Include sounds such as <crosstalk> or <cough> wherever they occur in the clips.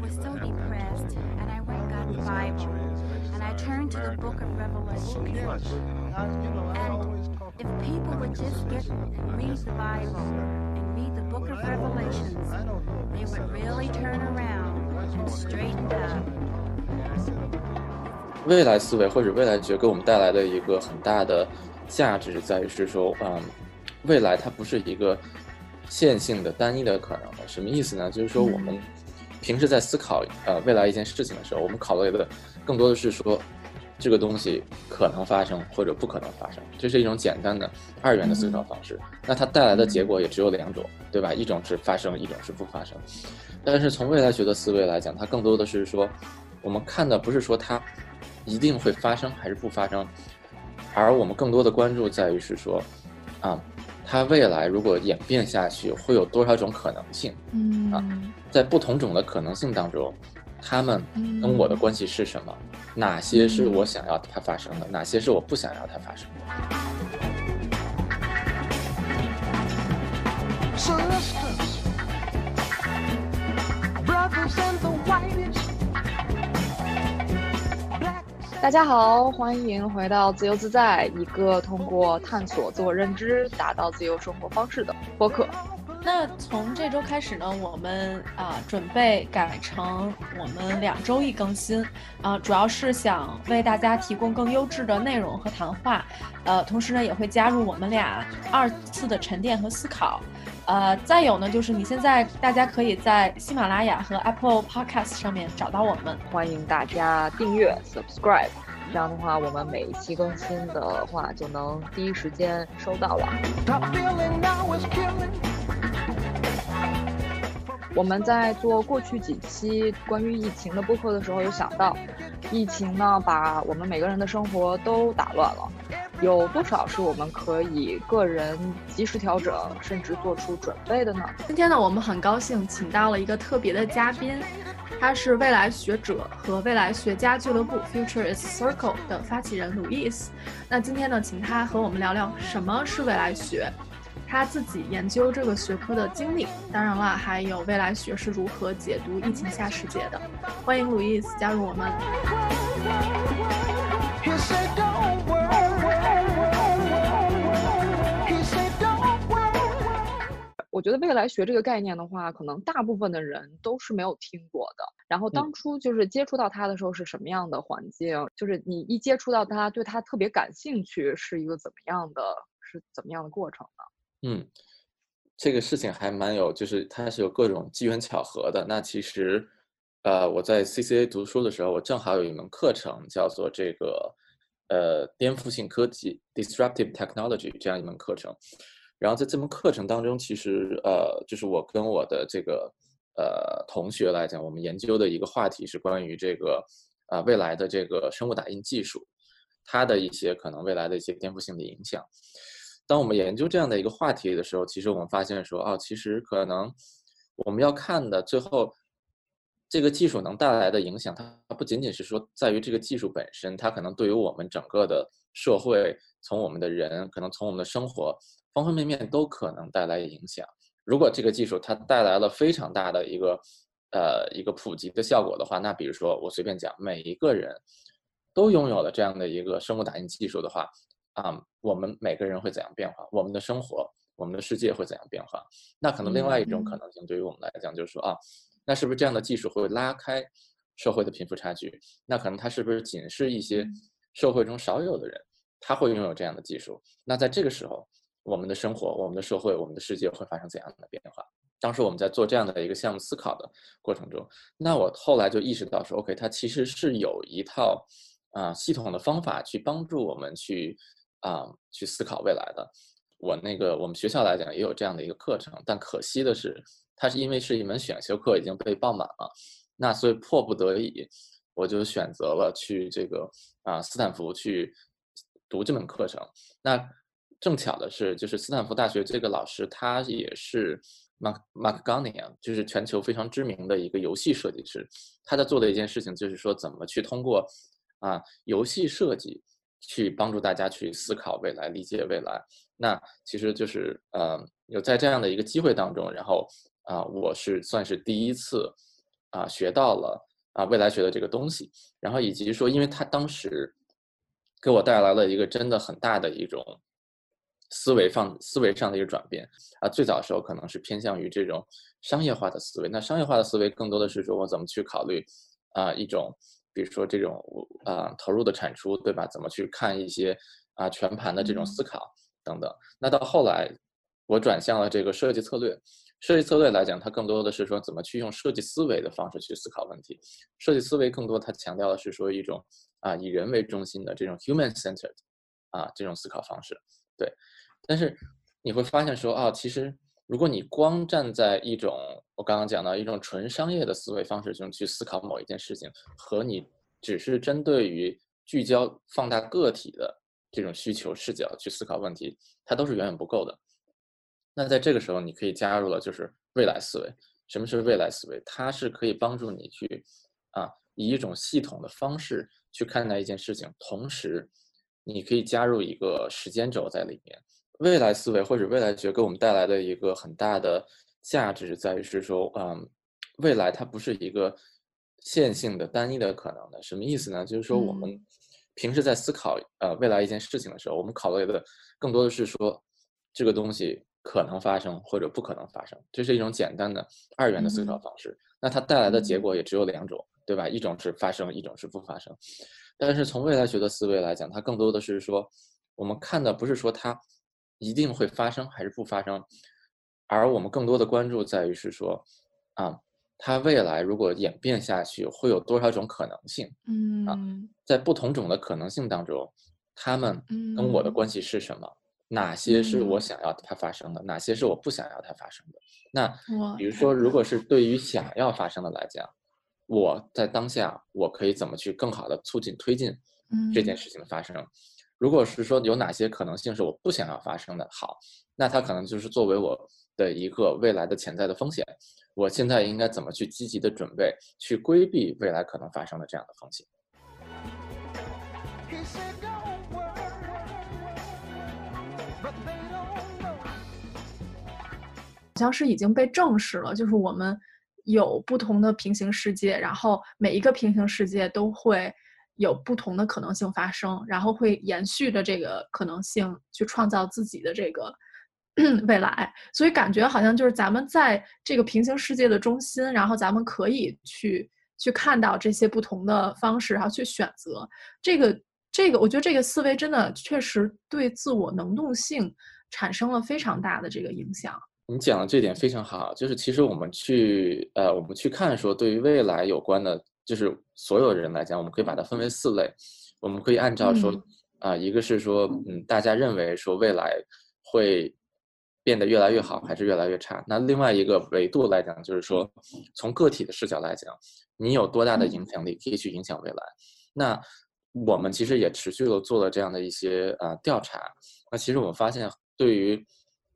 was so depressed, and I went and got the Bible, and I turned to the book of Revelation. And if people would just get and read the Bible and read the book of Revelations, they would really turn around and straighten up. 未来思维或者未来学给我们带来的一个很大的价值在于是说，嗯，未来它不是一个线性的单一的可能的。什么意思呢？就是说我们平时在思考呃未来一件事情的时候，我们考虑的更多的是说这个东西可能发生或者不可能发生，这是一种简单的二元的思考方式。那它带来的结果也只有两种，对吧？一种是发生，一种是不发生。但是从未来学的思维来讲，它更多的是说，我们看的不是说它。一定会发生还是不发生？而我们更多的关注在于是说，啊，它未来如果演变下去，会有多少种可能性？嗯啊，在不同种的可能性当中，他们跟我的关系是什么？哪些是我想要它发生的？哪些是我不想要它发生的？大家好，欢迎回到自由自在，一个通过探索自我认知达到自由生活方式的播客。那从这周开始呢，我们啊准备改成我们两周一更新，啊，主要是想为大家提供更优质的内容和谈话，呃，同时呢也会加入我们俩二次的沉淀和思考。呃，再有呢，就是你现在大家可以在喜马拉雅和 Apple Podcast 上面找到我们，欢迎大家订阅 Subscribe，这样的话，我们每一期更新的话就能第一时间收到了。我们在做过去几期关于疫情的播客的时候，有想到，疫情呢把我们每个人的生活都打乱了。有多少是我们可以个人及时调整，甚至做出准备的呢？今天呢，我们很高兴请到了一个特别的嘉宾，他是未来学者和未来学家俱乐部 Future is Circle 的发起人鲁伊斯。那今天呢，请他和我们聊聊什么是未来学，他自己研究这个学科的经历，当然了，还有未来学是如何解读疫情下世界的。欢迎鲁伊斯加入我们。我觉得未来学这个概念的话，可能大部分的人都是没有听过的。然后当初就是接触到它的时候是什么样的环境？就是你一接触到它，对它特别感兴趣，是一个怎么样的？是怎么样的过程呢？嗯，这个事情还蛮有，就是它是有各种机缘巧合的。那其实，呃，我在 CCA 读书的时候，我正好有一门课程叫做这个，呃，颠覆性科技 （Disruptive Technology） 这样一门课程。然后在这门课程当中，其实呃，就是我跟我的这个呃同学来讲，我们研究的一个话题是关于这个啊未来的这个生物打印技术，它的一些可能未来的一些颠覆性的影响。当我们研究这样的一个话题的时候，其实我们发现说，哦，其实可能我们要看的最后这个技术能带来的影响，它不仅仅是说在于这个技术本身，它可能对于我们整个的社会，从我们的人，可能从我们的生活。方方面面都可能带来影响。如果这个技术它带来了非常大的一个，呃，一个普及的效果的话，那比如说我随便讲，每一个人都拥有了这样的一个生物打印技术的话，啊，我们每个人会怎样变化？我们的生活，我们的世界会怎样变化？那可能另外一种可能性对于我们来讲就是说啊，那是不是这样的技术会拉开社会的贫富差距？那可能它是不是仅是一些社会中少有的人他会拥有这样的技术？那在这个时候。我们的生活、我们的社会、我们的世界会发生怎样的变化？当时我们在做这样的一个项目思考的过程中，那我后来就意识到说，OK，它其实是有一套啊系统的方法去帮助我们去啊去思考未来的。我那个我们学校来讲也有这样的一个课程，但可惜的是，它是因为是一门选修课已经被报满了，那所以迫不得已，我就选择了去这个啊斯坦福去读这门课程。那正巧的是，就是斯坦福大学这个老师，他也是 Mark Mark g a n i a 就是全球非常知名的一个游戏设计师。他在做的一件事情，就是说怎么去通过啊游戏设计去帮助大家去思考未来、理解未来。那其实就是呃，有在这样的一个机会当中，然后啊，我是算是第一次啊学到了啊未来学的这个东西，然后以及说，因为他当时给我带来了一个真的很大的一种思维放思维上的一个转变啊，最早的时候可能是偏向于这种商业化的思维，那商业化的思维更多的是说我怎么去考虑啊一种。比如说这种啊投入的产出，对吧？怎么去看一些啊全盘的这种思考等等。那到后来，我转向了这个设计策略。设计策略来讲，它更多的是说怎么去用设计思维的方式去思考问题。设计思维更多它强调的是说一种啊以人为中心的这种 human-centered 啊这种思考方式。对，但是你会发现说啊，其实。如果你光站在一种我刚刚讲到一种纯商业的思维方式中去思考某一件事情，和你只是针对于聚焦放大个体的这种需求视角去思考问题，它都是远远不够的。那在这个时候，你可以加入了就是未来思维。什么是未来思维？它是可以帮助你去啊以一种系统的方式去看待一件事情，同时你可以加入一个时间轴在里面。未来思维或者未来学给我们带来的一个很大的价值在于是说，嗯，未来它不是一个线性的单一的可能的。什么意思呢？就是说我们平时在思考呃未来一件事情的时候，我们考虑的更多的是说这个东西可能发生或者不可能发生，这是一种简单的二元的思考方式。那它带来的结果也只有两种，对吧？一种是发生，一种是不发生。但是从未来学的思维来讲，它更多的是说，我们看的不是说它。一定会发生还是不发生？而我们更多的关注在于是说，啊，它未来如果演变下去，会有多少种可能性？嗯，啊，在不同种的可能性当中，他们跟我的关系是什么？哪些是我想要它发生的？哪些是我不想要它发生的？那比如说，如果是对于想要发生的来讲，我在当下我可以怎么去更好的促进推进这件事情的发生？如果是说有哪些可能性是我不想要发生的，好，那它可能就是作为我的一个未来的潜在的风险。我现在应该怎么去积极的准备，去规避未来可能发生的这样的风险？好像是已经被证实了，就是我们有不同的平行世界，然后每一个平行世界都会。有不同的可能性发生，然后会延续着这个可能性去创造自己的这个 <clears throat> 未来，所以感觉好像就是咱们在这个平行世界的中心，然后咱们可以去去看到这些不同的方式，然后去选择这个这个，我觉得这个思维真的确实对自我能动性产生了非常大的这个影响。你讲的这点非常好，就是其实我们去呃，我们去看说对于未来有关的。就是所有人来讲，我们可以把它分为四类，我们可以按照说啊，一个是说，嗯，大家认为说未来会变得越来越好，还是越来越差？那另外一个维度来讲，就是说从个体的视角来讲，你有多大的影响力可以去影响未来？那我们其实也持续的做了这样的一些啊调查，那其实我们发现，对于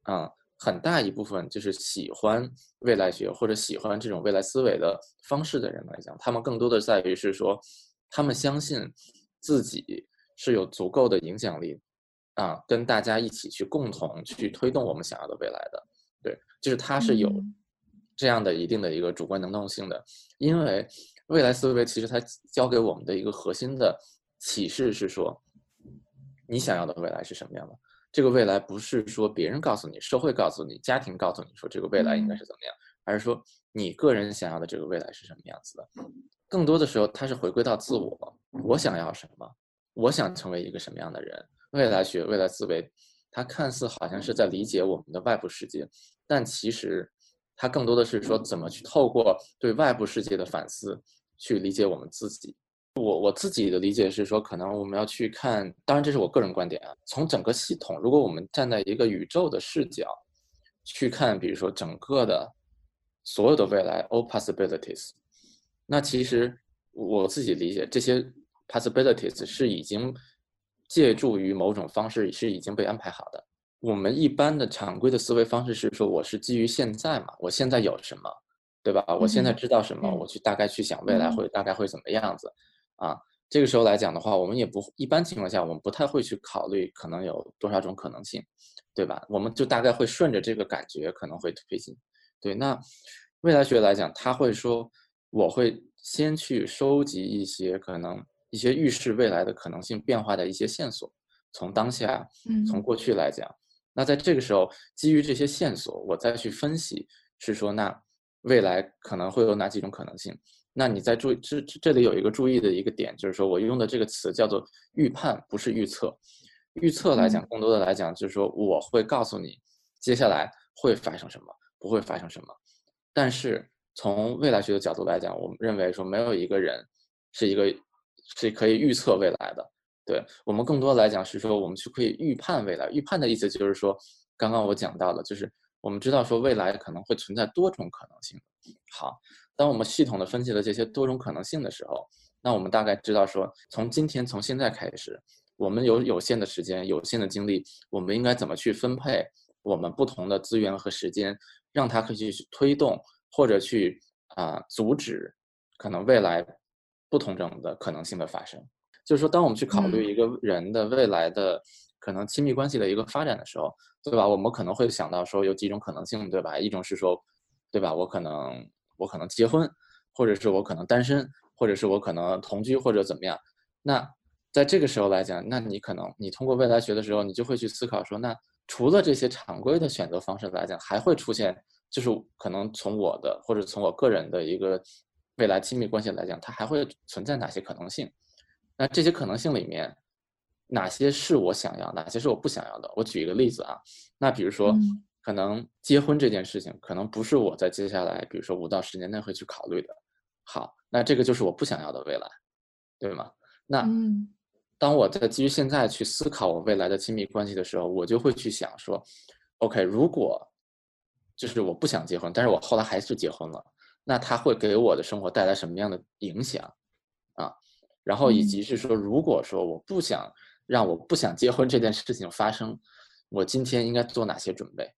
啊。很大一部分就是喜欢未来学或者喜欢这种未来思维的方式的人来讲，他们更多的在于是说，他们相信自己是有足够的影响力，啊，跟大家一起去共同去推动我们想要的未来的。对，就是他是有这样的一定的一个主观能动性的。因为未来思维其实它教给我们的一个核心的启示是说，你想要的未来是什么样的？这个未来不是说别人告诉你，社会告诉你，家庭告诉你说这个未来应该是怎么样，而是说你个人想要的这个未来是什么样子的。更多的时候，它是回归到自我，我想要什么，我想成为一个什么样的人。未来学、未来思维，它看似好像是在理解我们的外部世界，但其实它更多的是说怎么去透过对外部世界的反思，去理解我们自己。我我自己的理解是说，可能我们要去看，当然这是我个人观点啊。从整个系统，如果我们站在一个宇宙的视角去看，比如说整个的所有的未来，all possibilities，那其实我自己理解，这些 possibilities 是已经借助于某种方式是已经被安排好的。我们一般的常规的思维方式是说，我是基于现在嘛，我现在有什么，对吧？我现在知道什么，我去大概去想未来会大概会怎么样子。啊，这个时候来讲的话，我们也不一般情况下，我们不太会去考虑可能有多少种可能性，对吧？我们就大概会顺着这个感觉可能会推进。对，那未来学来讲，他会说，我会先去收集一些可能一些预示未来的可能性变化的一些线索，从当下，从嗯过去来讲，那在这个时候，基于这些线索，我再去分析，是说那未来可能会有哪几种可能性？那你在注意这这这里有一个注意的一个点，就是说我用的这个词叫做预判，不是预测。预测来讲，更多的来讲就是说我会告诉你接下来会发生什么，不会发生什么。但是从未来学的角度来讲，我们认为说没有一个人是一个是可以预测未来的。对我们更多来讲是说我们去可以预判未来。预判的意思就是说，刚刚我讲到了，就是我们知道说未来可能会存在多种可能性。好，当我们系统的分析了这些多种可能性的时候，那我们大概知道说，从今天从现在开始，我们有有限的时间、有限的精力，我们应该怎么去分配我们不同的资源和时间，让它可以去推动或者去啊、阻止可能未来不同种的可能性的发生。就是说，当我们去考虑一个人的未来的可能亲密关系的一个发展的时候，对吧？我们可能会想到说有几种可能性，对吧？一种是说，对吧？我可能我可能结婚，或者是我可能单身，或者是我可能同居，或者怎么样。那在这个时候来讲，那你可能你通过未来学的时候，你就会去思考说，那除了这些常规的选择方式来讲，还会出现，就是可能从我的或者从我个人的一个未来亲密关系来讲，它还会存在哪些可能性？那这些可能性里面，哪些是我想要，哪些是我不想要的？我举一个例子啊，那比如说，嗯可能结婚这件事情，可能不是我在接下来，比如说五到十年内会去考虑的。好，那这个就是我不想要的未来，对吗？那嗯当我在基于现在去思考我未来的亲密关系的时候，我就会去想说，OK，如果就是我不想结婚，但是我后来还是结婚了，那它会给我的生活带来什么样的影响啊？然后以嗯及是说，如果说我不想让我不想结婚这件事情发生，我今天应该做哪些准备，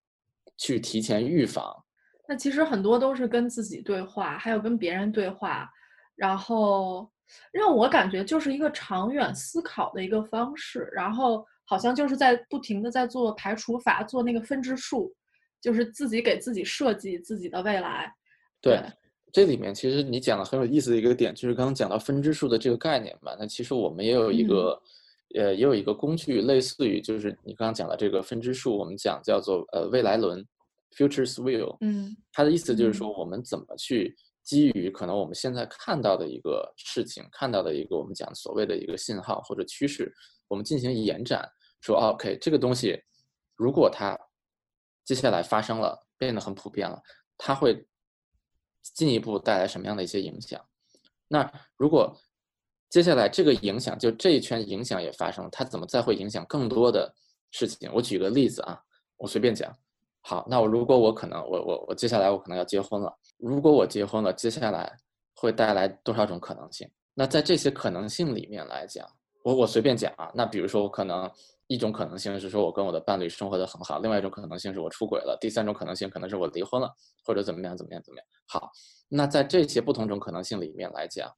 去提前预防？那其实很多都是跟自己对话，还有跟别人对话，然后让我感觉就是一个长远思考的一个方式，然后好像就是在不停的在做排除法，做那个分支数，就是自己给自己设计自己的未来。对，这里面其实你讲的很有意思的一个点，就是刚刚讲到分支数的这个概念吧。那其实我们也有一个，呃，也有一个工具，类似于就是你刚刚讲的这个分支数，我们讲叫做呃未来轮 （Futures Wheel）。嗯它的意思就是嗯说，我们怎么去基于可能我们现在看到的一个事情，看到的一个我们讲所谓的一个信号或者趋势，我们进行延展，说哦 OK 这个东西，如果它接下来发生了，变得很普遍了，它会进一步带来什么样的一些影响？那如果接下来这个影响，就这一圈影响也发生了，它怎么再会影响更多的事情？我举个例子啊，我随便讲。好，那我如果我可能我我我接下来我可能要结婚了，如果我结婚了，接下来会带来多少种可能性？那在这些可能性里面来讲，我我随便讲啊，那比如说我可能一种可能性是说我跟我的伴侣生活的很好，另外一种可能性是我出轨了，第三种可能性可能是我离婚了，或者怎么样怎么样怎么样。好，那在这些不同种可能性里面来讲，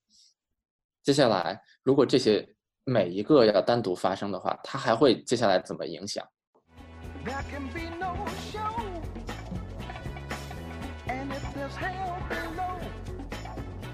接下来如果这些每一个要单独发生的话，它还会接下来怎么影响？There can be no show. And if there's hell below,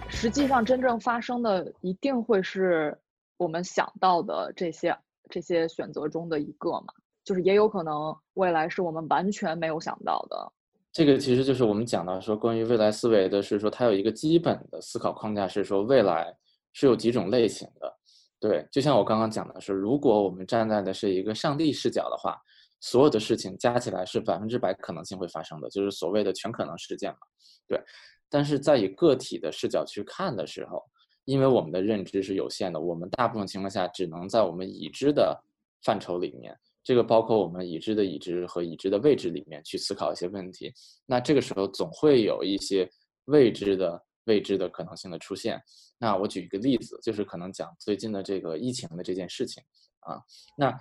实际上真正发生的一定会是我们想到的这些这些选择中的一个嘛，就是也有可能未来是我们完全没有想到的。这个其实就是我们讲到说关于未来思维的是说，它有一个基本的思考框架，是说未来是有几种类型的。对，就像我刚刚讲的是，如果我们站在的是一个上帝视角的话，所有的事情加起来是百分之百可能性会发生的，就是所谓的全可能事件嘛。对，但是在以个体的视角去看的时候，因为我们的认知是有限的，我们大部分情况下只能在我们已知的范畴里面，这个包括我们已知的已知和已知的未知里面去思考一些问题。那这个时候总会有一些未知的未知的可能性的出现。那我举一个例子，就是可能讲最近的这个疫情的这件事情啊。那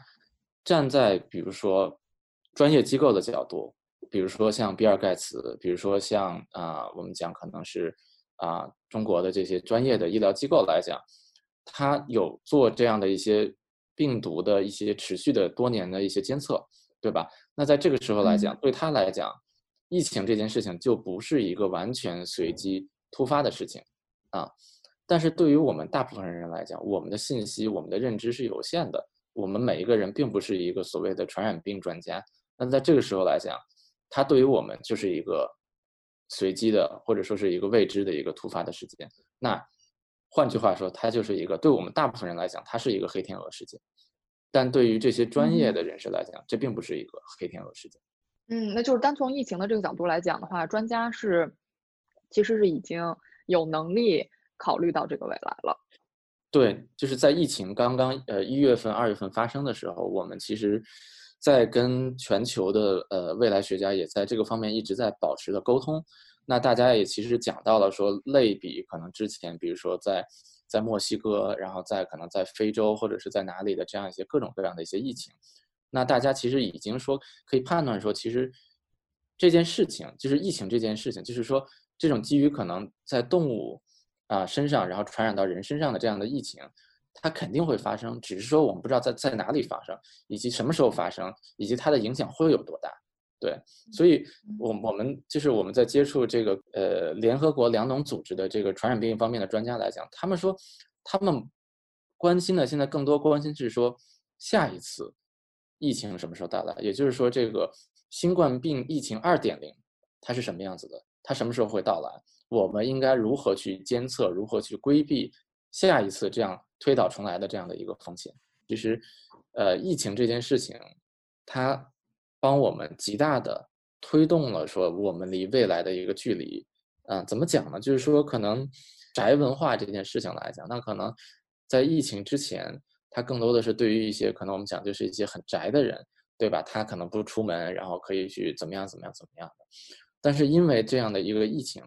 站在比如说专业机构的角度，比如说像比尔盖茨，比如说像啊、我们讲可能是啊、中国的这些专业的医疗机构来讲，他有做这样的一些病毒的一些持续的多年的一些监测，对吧？那在这个时候来讲，对他来讲，疫情这件事情就不是一个完全随机突发的事情，啊。但是对于我们大部分人来讲，我们的信息、我们的认知是有限的。我们每一个人并不是一个所谓的传染病专家。那在这个时候来讲，它对于我们就是一个随机的，或者说是一个未知的一个突发的事件。那换句话说，它就是一个对我们大部分人来讲，它是一个黑天鹅事件。但对于这些专业的人士来讲，这并不是一个黑天鹅事件。嗯，那就是单从疫情的这个角度来讲的话，专家是其实是已经有能力考虑到这个未来了。对，就是在疫情刚刚呃一月份、二月份发生的时候，我们其实，在跟全球的呃未来学家也在这个方面一直在保持的沟通。那大家也其实讲到了说，类比可能之前，比如说在在墨西哥，然后在可能在非洲或者是在哪里的这样一些各种各样的一些疫情，那大家其实已经说可以判断说，其实这件事情就是疫情这件事情，就是说这种基于可能在动物啊身上，然后传染到人身上的这样的疫情，它肯定会发生，只是说我们不知道在在哪里发生，以及什么时候发生，以及它的影响会有多大。对，所以，我我们就是我们在接触这个呃联合国粮农组织的这个传染病方面的专家来讲，他们说，他们关心的现在更多关心是说下一次疫情什么时候到来，也就是说这个新冠病疫情二点零它是什么样子的，它什么时候会到来，我们应该如何去监测，如何去规避下一次这样推倒重来的这样的一个风险。其实，呃，疫情这件事情，它。帮我们极大的推动了说我们离未来的一个距离，嗯，怎么讲呢？就是说可能宅文化这件事情来讲，那可能在疫情之前，它更多的是对于一些可能我们讲就是一些很宅的人，对吧？他可能不出门，然后可以去怎么样怎么样怎么样的。但是因为这样的一个疫情，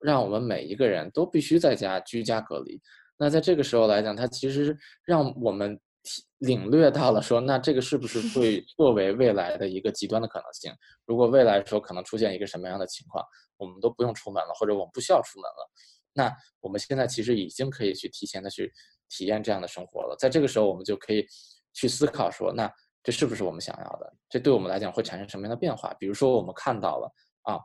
让我们每一个人都必须在家居家隔离。那在这个时候来讲，它其实让我们。领略到了，说那这个是不是会 <laughs> 作为未来的一个极端的可能性？如果未来说可能出现一个什么样的情况，我们都不用出门了，或者我们不需要出门了，那我们现在其实已经可以去提前的去体验这样的生活了。在这个时候，我们就可以去思考说，那这是不是我们想要的？这对我们来讲会产生什么样的变化？比如说，我们看到了啊，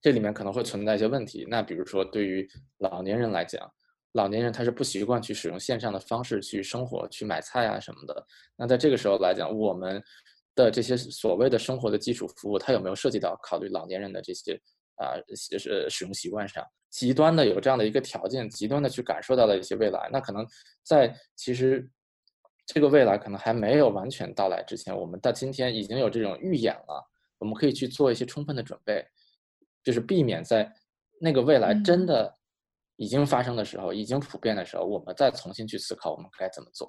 这里面可能会存在一些问题。那比如说，对于老年人来讲。老年人他是不习惯去使用线上的方式去生活、去买菜啊什么的。那在这个时候来讲，我们的这些所谓的生活的基础服务，它有没有涉及到考虑老年人的这些啊，就是使用习惯上？极端的有这样的一个条件，极端的去感受到了一些未来。那可能在其实这个未来可能还没有完全到来之前，我们到今天已经有这种预演了。我们可以去做一些充分的准备，就是避免在那个未来真的。已经发生的时候，已经普遍的时候，我们再重新去思考我们该怎么做。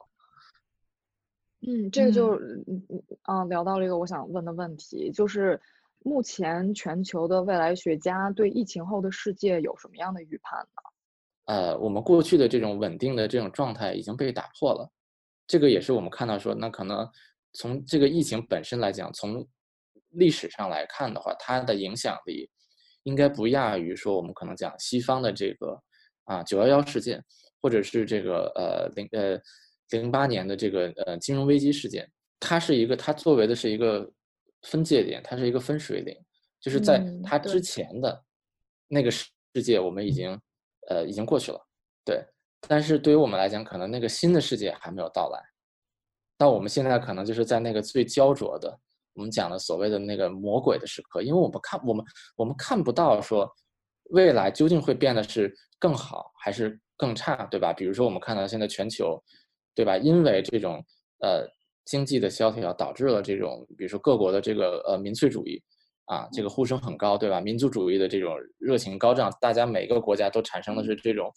嗯，这个就嗯嗯嗯，聊到了一个我想问的问题，就是目前全球的未来学家对疫情后的世界有什么样的预判呢？呃，我们过去的这种稳定的这种状态已经被打破了，这个也是我们看到说，那可能从这个疫情本身来讲，从历史上来看的话，它的影响力应该不亚于说我们可能讲西方的这个。啊，九幺幺事件，或者是这个呃零呃零八年的这个呃金融危机事件，它是一个，它作为的是一个分界点，它是一个分水岭，就是在它之前的那个世界，我们已经呃已经过去了，对。但是对于我们来讲，可能那个新的世界还没有到来。那我们现在可能就是在那个最焦灼的，我们讲的所谓的那个魔鬼的时刻，因为我们看我们我们看不到说。未来究竟会变得是更好还是更差，对吧？比如说我们看到现在全球，对吧？因为这种呃经济的萧条导致了这种，比如说各国的这个呃民粹主义啊，这个呼声很高，对吧？民族主义的这种热情高涨，大家每个国家都产生的是这种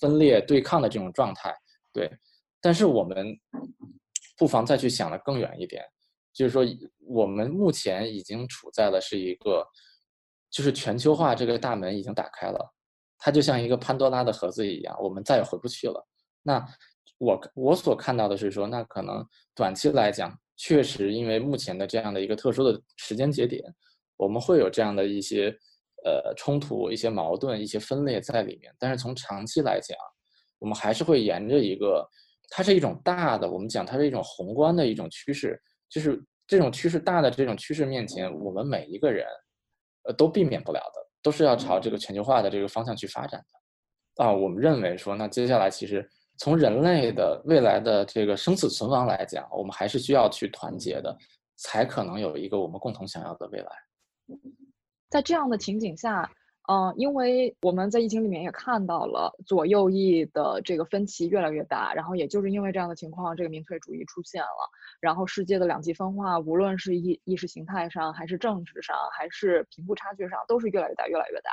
分裂对抗的这种状态，对。但是我们不妨再去想的更远一点，就是说我们目前已经处在了是一个。就是全球化这个大门已经打开了，它就像一个潘多拉的盒子一样，我们再也回不去了。那我我所看到的是说，那可能短期来讲，确实因为目前的这样的一个特殊的时间节点，我们会有这样的一些呃冲突、一些矛盾、一些分裂在里面。但是从长期来讲，我们还是会沿着一个，它是一种大的，我们讲它是一种宏观的一种趋势，就是这种趋势大的这种趋势面前，我们每一个人。呃都避免不了的，都是要朝这个全球化的这个方向去发展的。啊，我们认为说，那接下来其实从人类的未来的这个生死存亡来讲，我们还是需要去团结的，才可能有一个我们共同想要的未来。在这样的情景下，嗯、因为我们在疫情里面也看到了左右翼的这个分歧越来越大，然后也就是因为这样的情况，这个民粹主义出现了，然后世界的两极分化，无论是意意识形态上，还是政治上，还是贫富差距上，都是越来越大，越来越大。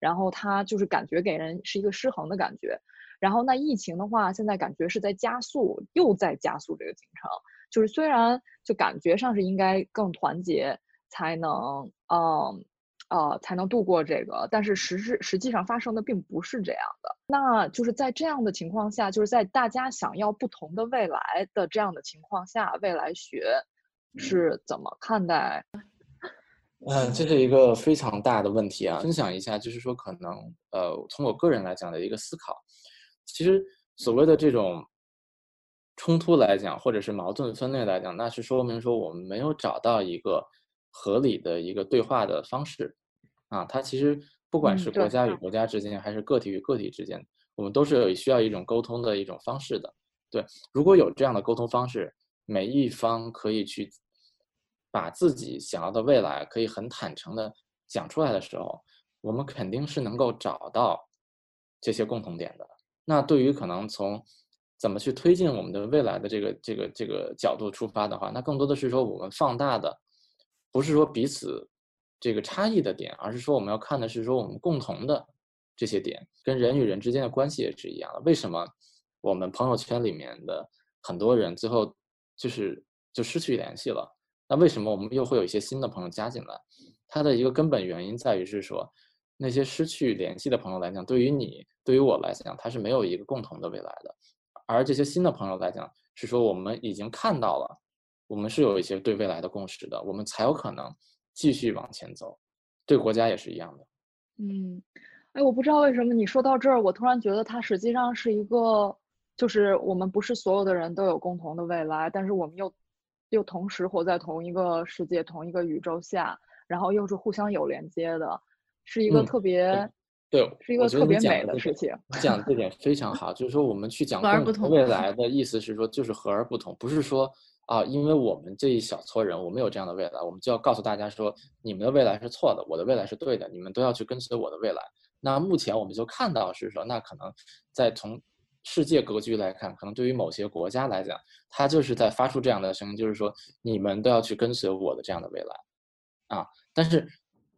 然后它就是感觉给人是一个失衡的感觉。然后那疫情的话，现在感觉是在加速，又在加速这个进程。就是虽然就感觉上是应该更团结，才能嗯呃才能度过这个，但是实质实际上发生的并不是这样的。那就是在这样的情况下，就是在大家想要不同的未来的这样的情况下，未来学是怎么看待？嗯，这是一个非常大的问题啊！分享一下，就是说，可能呃，从我个人来讲的一个思考，其实所谓的这种冲突来讲，或者是矛盾分裂来讲，那是说明说我们没有找到一个合理的一个对话的方式啊。它其实不管嗯是国家与国家之间，还是个体与个体之间，我们都是有需要一种沟通的一种方式的。对，如果有这样的沟通方式，每一方可以去把自己想要的未来可以很坦诚的讲出来的时候，我们肯定是能够找到这些共同点的。那对于可能从怎么去推进我们的未来的这个这个这个角度出发的话，那更多的是说我们放大的，不是说彼此这个差异的点，而是说我们要看的是说我们共同的这些点，跟人与人之间的关系也是一样的。为什么我们朋友圈里面的很多人最后就是就失去联系了？那为什么我们又会有一些新的朋友加进来？它的一个根本原因在于是说，那些失去联系的朋友来讲，对于你，对于我来讲，他是没有一个共同的未来的。而这些新的朋友来讲，是说我们已经看到了，我们是有一些对未来的共识的，我们才有可能继续往前走。对国家也是一样的。嗯，哎，我不知道为什么你说到这儿，我突然觉得它实际上是一个，就是我们不是所有的人都有共同的未来，但是我们又又同时活在同一个世界、同一个宇宙下，然后又是互相有连接的，是一个嗯特别，对，是一个特别美的事情。你讲的这点非常 <laughs> 好，就是说我们去讲共同未来的意思是说，就是和而不同，不是说啊，因为我们这一小撮人，我们有这样的未来，我们就要告诉大家说，你们的未来是错的，我的未来是对的，你们都要去跟随我的未来。那目前我们就看到是说，那可能在从世界格局来看，可能对于某些国家来讲，它就是在发出这样的声音，就是说你们都要去跟随我的这样的未来。啊，但是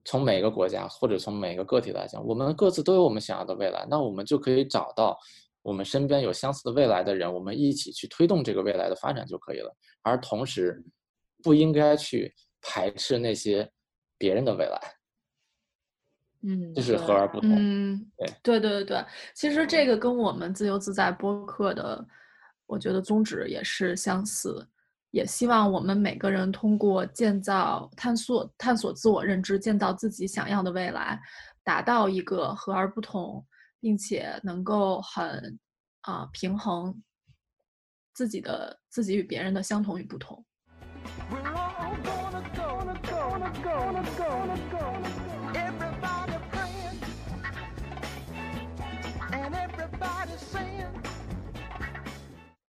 从每个国家或者从每个个体来讲，我们各自都有我们想要的未来，那我们就可以找到我们身边有相似的未来的人，我们一起去推动这个未来的发展就可以了。而同时，不应该去排斥那些别人的未来，嗯，这是和而不同。嗯，对对对对对，其实这个跟我们自由自在播客的，我觉得宗旨也是相似，也希望我们每个人通过建造、探索、探索自我认知，建造自己想要的未来，达到一个和而不同，并且能够很啊平衡自己的自己与别人的相同与不同。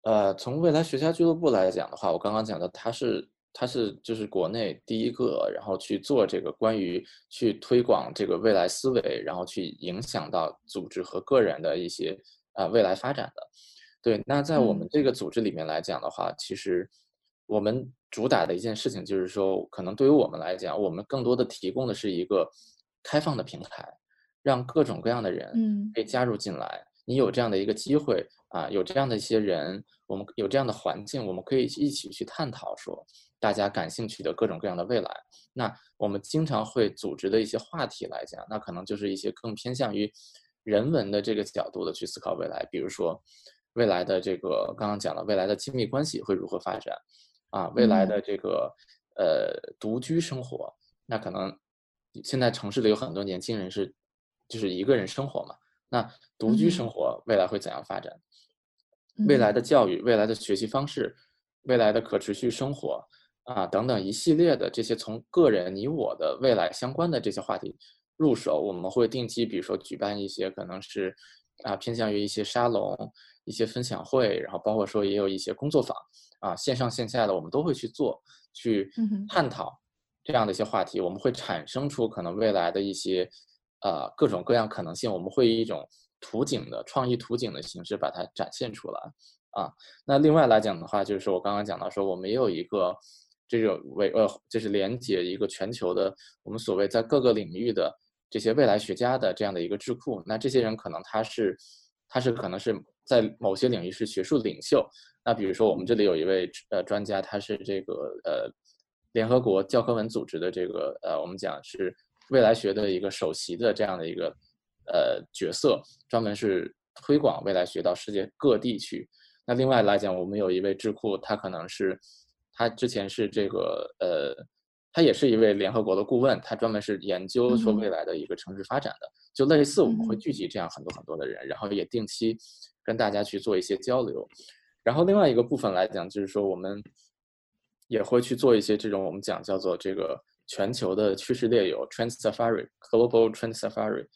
呃从未来学家俱乐部来讲的话我刚刚讲的它是它是就是国内第一个，然后去做这个关于去推广这个未来思维，然后去影响到组织和个人的一些呃未来发展的。对，那在我们嗯这个组织里面来讲的话，其实我们主打的一件事情就是说，可能对于我们来讲，我们更多的提供的是一个开放的平台，让各种各样的人嗯可以加入进来。你有这样的一个机会啊，有这样的一些人，我们有这样的环境，我们可以一起去探讨说大家感兴趣的各种各样的未来。那我们经常会组织的一些话题来讲，那可能就是一些更偏向于人文的这个角度的去思考未来，比如说未来的这个刚刚讲了未来的亲密关系会如何发展啊，未来嗯的这个呃独居生活，那可能现在城市里有很多年轻人是就是一个人生活嘛，那独居生嗯。活未来会怎样发展？未来的教育、未来的学习方式、未来的可持续生活啊等等一系列的这些从个人你我的未来相关的这些话题入手，我们会定期，比如说举办一些可能是啊，偏向于一些沙龙、一些分享会，然后包括说也有一些工作坊啊，线上线下的我们都会去做，去探讨这样的一些话题，我们会产生出可能未来的一些呃各种各样可能性，我们会以一种图景的创意图景的形式把它展现出来啊。那另外来讲的话，就是我刚刚讲到说，我们也有一个这种为呃，就是连接一个全球的我们所谓在各个领域的这些未来学家的这样的一个智库。那这些人可能他是他是可能是在某些领域是学术领袖。那比如说我们这里有一位呃专家，他是这个呃联合国教科文组织的这个呃我们讲是未来学的一个首席的这样的一个呃角色，专门是推广未来学到世界各地去。那另外来讲，我们有一位智库，他可能是他之前是这个呃，他也是一位联合国的顾问，他专门是研究说未来的一个城市发展的，就类似我们会聚集这样很多很多的人，然后也定期跟大家去做一些交流。然后另外一个部分来讲，就是说我们也会去做一些这种我们讲叫做这个全球的趋势猎友 （Trend Safari），Global Trend Safari。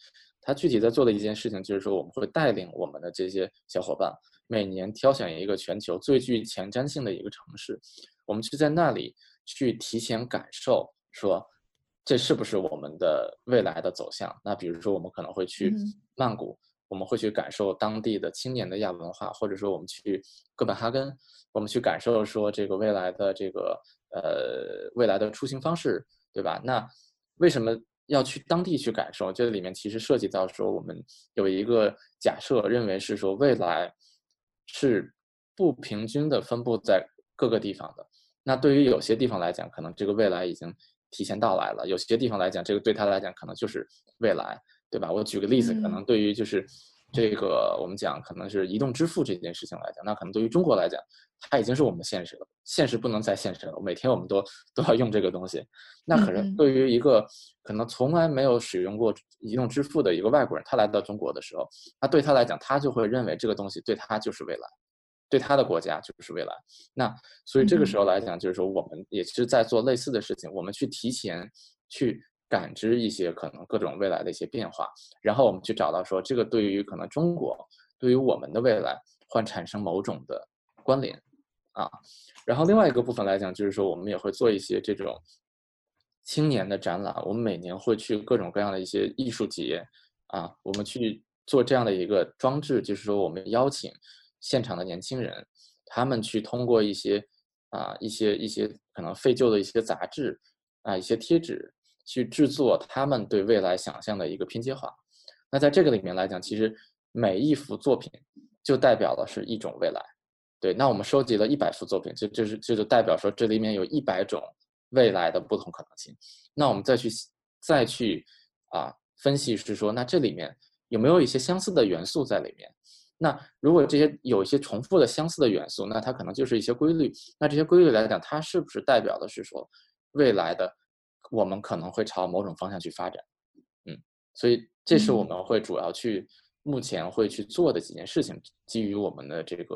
它具体在做的一件事情就是说，我们会带领我们的这些小伙伴，每年挑选一个全球最具前瞻性的一个城市，我们去在那里去提前感受，说这是不是我们的未来的走向？那比如说，我们可能会去曼谷，我们会去感受当地的青年的亚文化，或者说我们去哥本哈根，我们去感受说这个未来的这个呃未来的出行方式，对吧？那为什么要去当地去感受？这里面其实涉及到说我们有一个假设，认为是说未来是不平均的分布在各个地方的。那对于有些地方来讲，可能这个未来已经提前到来了；有些地方来讲，这个对他来讲可能就是未来，对吧？我举个例子，可能嗯对于就是这个我们讲可能是移动支付这件事情来讲，那可能对于中国来讲，它已经是我们的现实了，现实不能再现实了，每天我们都都要用这个东西。那可是嗯嗯对于一个可能从来没有使用过移动支付的一个外国人，他来到中国的时候，那对他来讲，他就会认为这个东西对他就是未来。对他的国家就是未来，那所以这个时候来讲，就是说我们也是在做类似的事情，我们去提前去感知一些可能各种未来的一些变化，然后我们去找到说这个对于可能中国对于我们的未来会产生某种的关联啊。然后另外一个部分来讲，就是说我们也会做一些这种青年的展览，我们每年会去各种各样的一些艺术节啊，我们去做这样的一个装置，就是说我们邀请现场的年轻人，他们去通过一些啊一些一些可能废旧的一些杂志啊一些贴纸，去制作他们对未来想象的一个拼接画。那在这个里面来讲，其实每一幅作品就代表了是一种未来。对，那我们收集了一百幅作品，这这是这就代表说这里面有一百种未来的不同可能性。那我们再去再去啊分析是说，那这里面有没有一些相似的元素在里面？那如果这些有一些重复的相似的元素，那它可能就是一些规律。那这些规律来讲，它是不是代表的是说未来的我们可能会朝某种方向去发展？嗯，所以这是我嗯们会主要去目前会去做的几件事情，基于我们的这个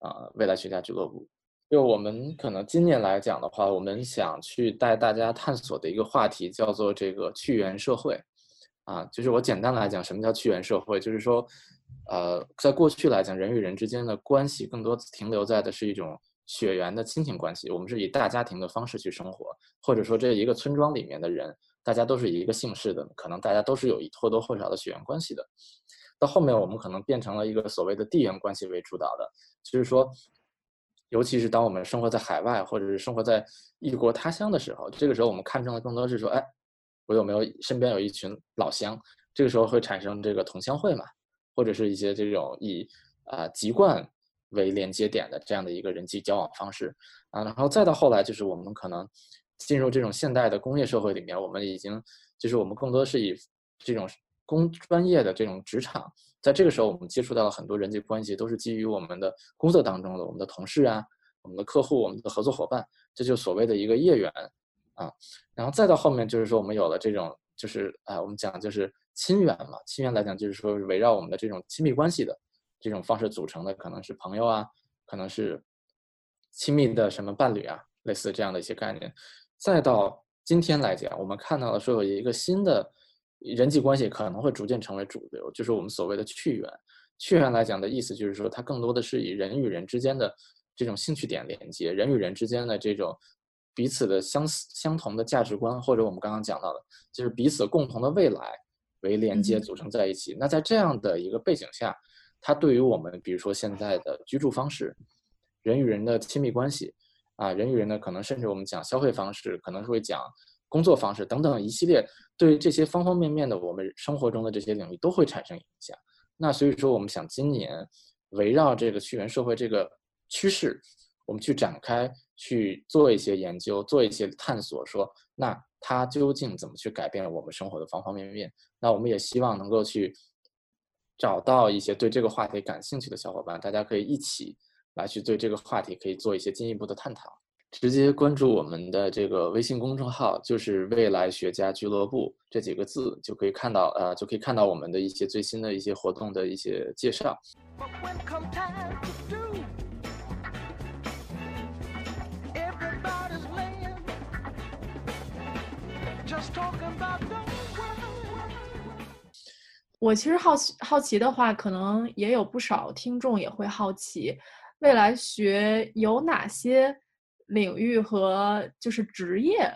呃未来学家俱乐部。就我们可能今年来讲的话，我们想去带大家探索的一个话题叫做这个去源社会。啊，就是我简单来讲，什么叫去源社会？就是说，呃，在过去来讲，人与人之间的关系更多停留在的是一种血缘的亲情关系。我们是以大家庭的方式去生活，或者说这一个村庄里面的人，大家都是一个姓氏的，可能大家都是有一或多或少的血缘关系的。到后面，我们可能变成了一个所谓的地缘关系为主导的，就是说，尤其是当我们生活在海外或者是生活在异国他乡的时候，这个时候我们看重的更多是说，哎，我有没有身边有一群老乡？这个时候会产生这个同乡会嘛，或者是一些这种以啊、籍贯为连接点的这样的一个人际交往方式。啊，然后再到后来就是我们可能进入这种现代的工业社会里面，我们已经就是我们更多是以这种工专业的这种职场，在这个时候我们接触到了很多人际关系，都是基于我们的工作当中的我们的同事啊、我们的客户、我们的合作伙伴，这就所谓的一个业缘啊，然后再到后面就是说我们有了这种就是啊、我们讲就是亲缘嘛，亲缘来讲就是说围绕我们的这种亲密关系的这种方式组成的，可能是朋友啊，可能是亲密的什么伴侣啊，类似这样的一些概念。再到今天来讲，我们看到了说有一个新的人际关系可能会逐渐成为主流，就是我们所谓的趣缘。趣缘来讲的意思就是说，它更多的是以人与人之间的这种兴趣点连接，人与人之间的这种彼此的相似相同的价值观，或者我们刚刚讲到的，就是彼此共同的未来为连接嗯组成在一起。那在这样的一个背景下，它对于我们，比如说现在的居住方式，人与人的亲密关系，啊，人与人的可能甚至我们讲消费方式，可能是会讲工作方式等等一系列对于这些方方面面的我们生活中的这些领域都会产生影响。那所以说，我们想今年围绕这个去源社会这个趋势，我们去展开去做一些研究，做一些探索，说那它究竟怎么去改变我们生活的方方面面？那我们也希望能够去找到一些对这个话题感兴趣的小伙伴，大家可以一起来去对这个话题可以做一些进一步的探讨。直接关注我们的这个微信公众号，就是“未来学家俱乐部”这几个字，就可以看到呃，就可以看到我们的一些最新的一些活动的一些介绍。Just talk about the 我其实好奇好奇的话，可能也有不少听众也会好奇，未来学有哪些领域和就是职业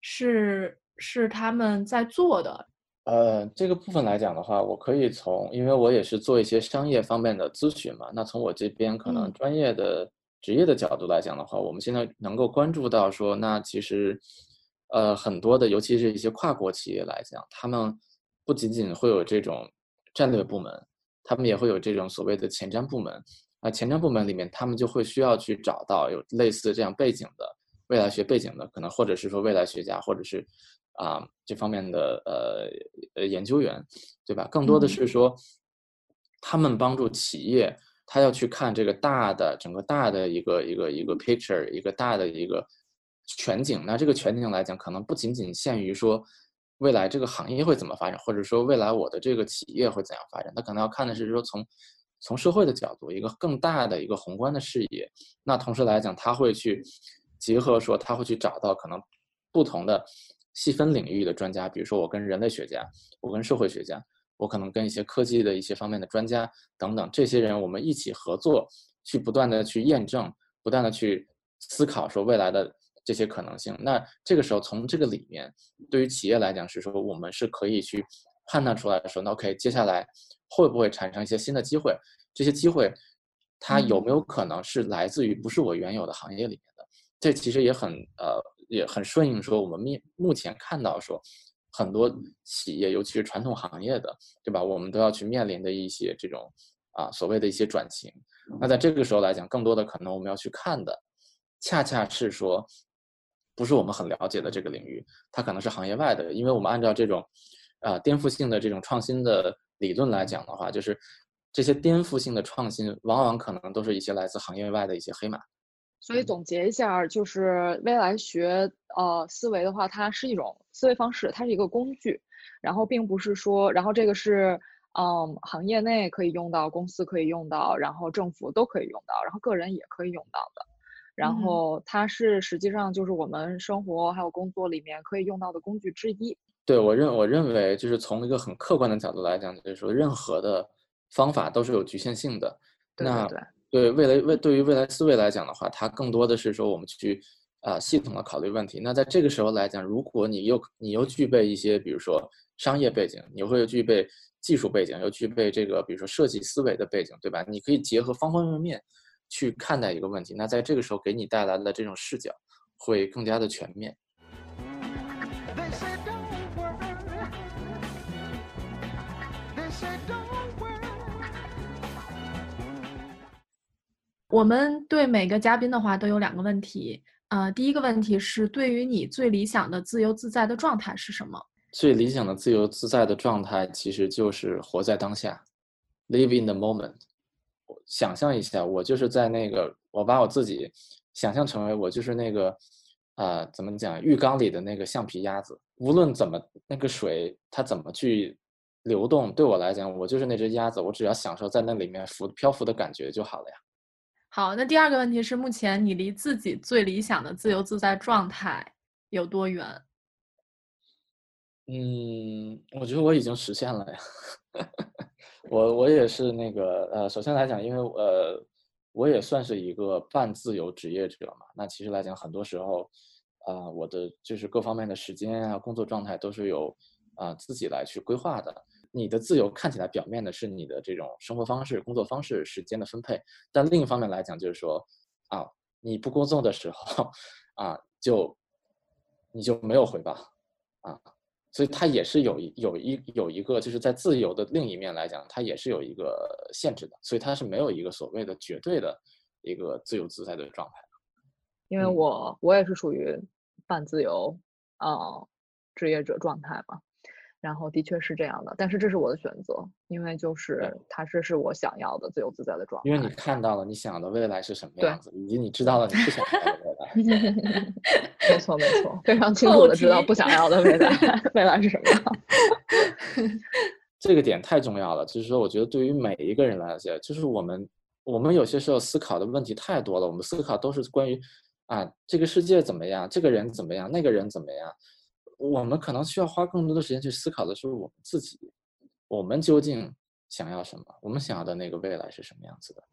是是他们在做的？呃，这个部分来讲的话，我可以从，因为我也是做一些商业方面的咨询嘛，那从我这边可能嗯专业的、职业的角度来讲的话，我们现在能够关注到说，那其实，呃，很多的，尤其是一些跨国企业来讲，他们不仅仅会有这种战略部门，他们也会有这种所谓的前瞻部门。啊，前瞻部门里面，他们就会需要去找到有类似这样背景的未来学背景的，可能或者是说未来学家，或者是啊这方面的呃呃研究员，对吧？更多的嗯是说，他们帮助企业，他要去看这个大的整个大的一个一个一个 picture，一个大的一个全景。那这个全景来讲，可能不仅仅限于说未来这个行业会怎么发展，或者说未来我的这个企业会怎样发展，他可能要看的是说从从社会的角度，一个更大的一个宏观的视野。那同时来讲，他会去结合说，他会去找到可能不同的细分领域的专家，比如说我跟人类学家，我跟社会学家，我可能跟一些科技的一些方面的专家等等，这些人我们一起合作，去不断的去验证，不断的去思考说未来的这些可能性。那这个时候从这个里面，对于企业来讲是说，我们是可以去判断出来说，那 OK，接下来会不会产生一些新的机会？这些机会，它有没有可能是来自于不是我原有的行业里面的？这其实也很呃也很顺应说我们面目前看到说很多企业，尤其是传统行业的，对吧？我们都要去面临的一些这种啊所谓的一些转型。那在这个时候来讲，更多的可能我们要去看的，恰恰是说不是我们很了解的这个领域，它可能是行业外的，因为我们按照这种啊颠覆性的这种创新的理论来讲的话，就是这些颠覆性的创新，往往可能都是一些来自行业外的一些黑马。所以总结一下，就是未来学呃思维的话，它是一种思维方式，它是一个工具，然后并不是说，然后这个是嗯行业内可以用到，公司可以用到，然后政府都可以用到，然后个人也可以用到的。然嗯后它是实际上就是我们生活还有工作里面可以用到的工具之一。对我认我认为就是从一个很客观的角度来讲，就是说任何的方法都是有局限性的。那对对对。对未来未对于未来思维来讲的话，它更多的是说我们去啊、系统的考虑问题。那在这个时候来讲，如果你又你又具备一些，比如说商业背景，你会具备技术背景，又具备这个比如说设计思维的背景，对吧？你可以结合方方面面去看待一个问题。那在这个时候给你带来的这种视角会更加的全面。我们对每个嘉宾的话都有两个问题，呃，第一个问题是对于你最理想的自由自在的状态是什么？最理想的自由自在的状态，其实就是活在当下，live in the moment。想象一下，我就是在那个，我把我自己想象成为我就是那个，呃，怎么讲，浴缸里的那个橡皮鸭子。无论怎么那个水它怎么去流动，对我来讲，我就是那只鸭子，我只要享受在那里面浮漂浮的感觉就好了呀。好，那第二个问题是，目前你离自己最理想的自由自在状态有多远？嗯，我觉得我已经实现了呀。<laughs> 我我也是那个呃，首先来讲，因为呃，我也算是一个半自由职业者嘛。那其实来讲，很多时候啊、我的就是各方面的时间啊、工作状态都是由啊、自己来去规划的。你的自由看起来表面的是你的这种生活方式、工作方式、时间的分配，但另一方面来讲，就是说啊，你不工作的时候 <laughs> 啊，就你就没有回报啊。所以它也是有一有一有一个，就是在自由的另一面来讲，它也是有一个限制的，所以它是没有一个所谓的绝对的一个自由自在的状态。因为嗯我我也是属于半自由啊职业者状态嘛，然后的确是这样的，但是这是我的选择，因为就是它是是我想要的自由自在的状态。因为你看到了你想的未来是什么样子，以及你知道了你不想要的未来。没错没错，非常清楚的知道不想要的未来 <laughs> 未来是什么样。<laughs> 这个点太重要了，就是说，我觉得对于每一个人来讲，就是我们我们有些时候思考的问题太多了，我们思考都是关于啊这个世界怎么样，这个人怎么样，那个人怎么样，我们可能需要花更多的时间去思考的是我们自己，我们究竟想要什么，我们想要的那个未来是什么样子的。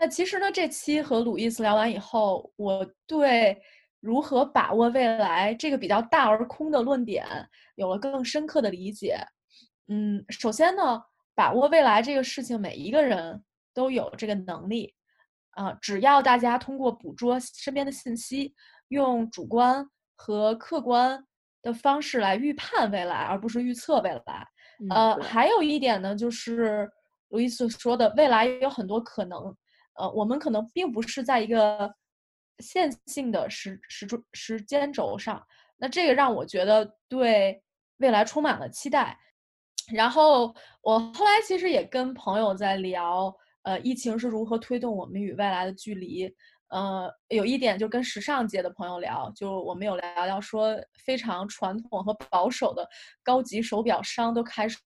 那其实呢，这期和鲁伊斯聊完以后，我对如何把握未来这个比较大而空的论点有了更深刻的理解。嗯，首先呢，把握未来这个事情，每一个人都有这个能力啊、只要大家通过捕捉身边的信息，用主观和客观的方式来预判未来，而不是预测未来。呃，还有一点呢，就是路易斯说的，未来有很多可能。呃，我们可能并不是在一个线性的时时钟时间轴上，那这个让我觉得对未来充满了期待。然后我后来其实也跟朋友在聊，呃，疫情是如何推动我们与未来的距离。呃，有一点就跟时尚界的朋友聊，就我们有聊聊说，非常传统和保守的高级手表商都开始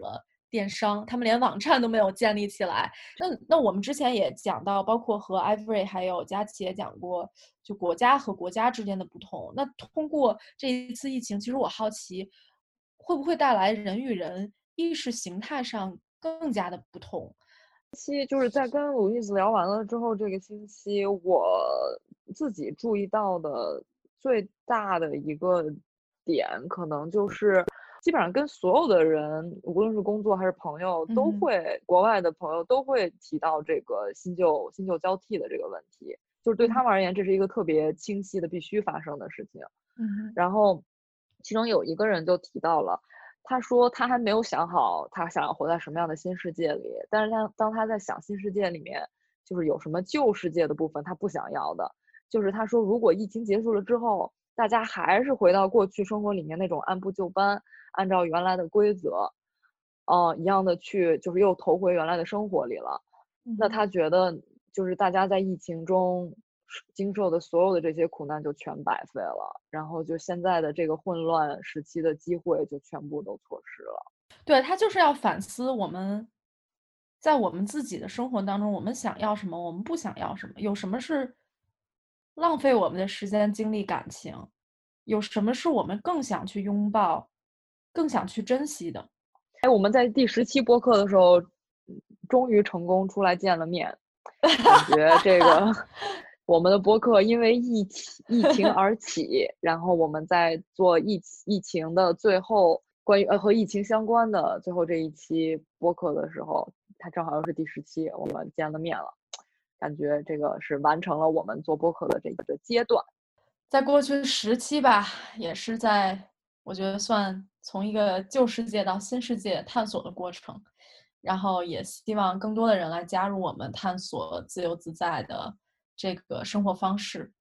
了电商，他们连网站都没有建立起来。那那我们之前也讲到，包括和 Ivory 还有佳琪也讲过，就国家和国家之间的不同。那通过这一次疫情，其实我好奇，会不会带来人与人意识形态上更加的不同？期就是在跟鲁伊斯聊完了之后，这个星期我自己注意到的最大的一个点，可能就是基本上跟所有的人，无论是工作还是朋友，都会国外的朋友都会提到这个新旧新旧交替的这个问题，就是对他们而言，这是一个特别清晰的必须发生的事情。嗯然后其中有一个人就提到了，他说他还没有想好他想要活在什么样的新世界里，但是他当他在想新世界里面就是有什么旧世界的部分他不想要的，就是他说如果疫情结束了之后，大家还是回到过去生活里面那种按部就班，按照原来的规则，呃，一样的去就是又投回原来的生活里了。那他觉得就是大家在疫情中是经受的所有的这些苦难就全白费了，然后就现在的这个混乱时期的机会就全部都错失了。对他就是要反思我们在我们自己的生活当中，我们想要什么，我们不想要什么，有什么是浪费我们的时间、精力、感情，有什么是我们更想去拥抱、更想去珍惜的。哎，我们在第十期播客的时候，嗯终于成功出来见了面，感觉这个我们的播客因为疫情疫情而起，然后我们在做疫疫情的最后关于呃和疫情相关的最后这一期播客的时候，它正好又是第十期，我们见了面了，感觉这个是完成了我们做播客的这一个阶段。在过去十期吧，也是在我觉得算从一个旧世界到新世界探索的过程，然后也希望更多的人来加入我们探索自由自在的这个生活方式。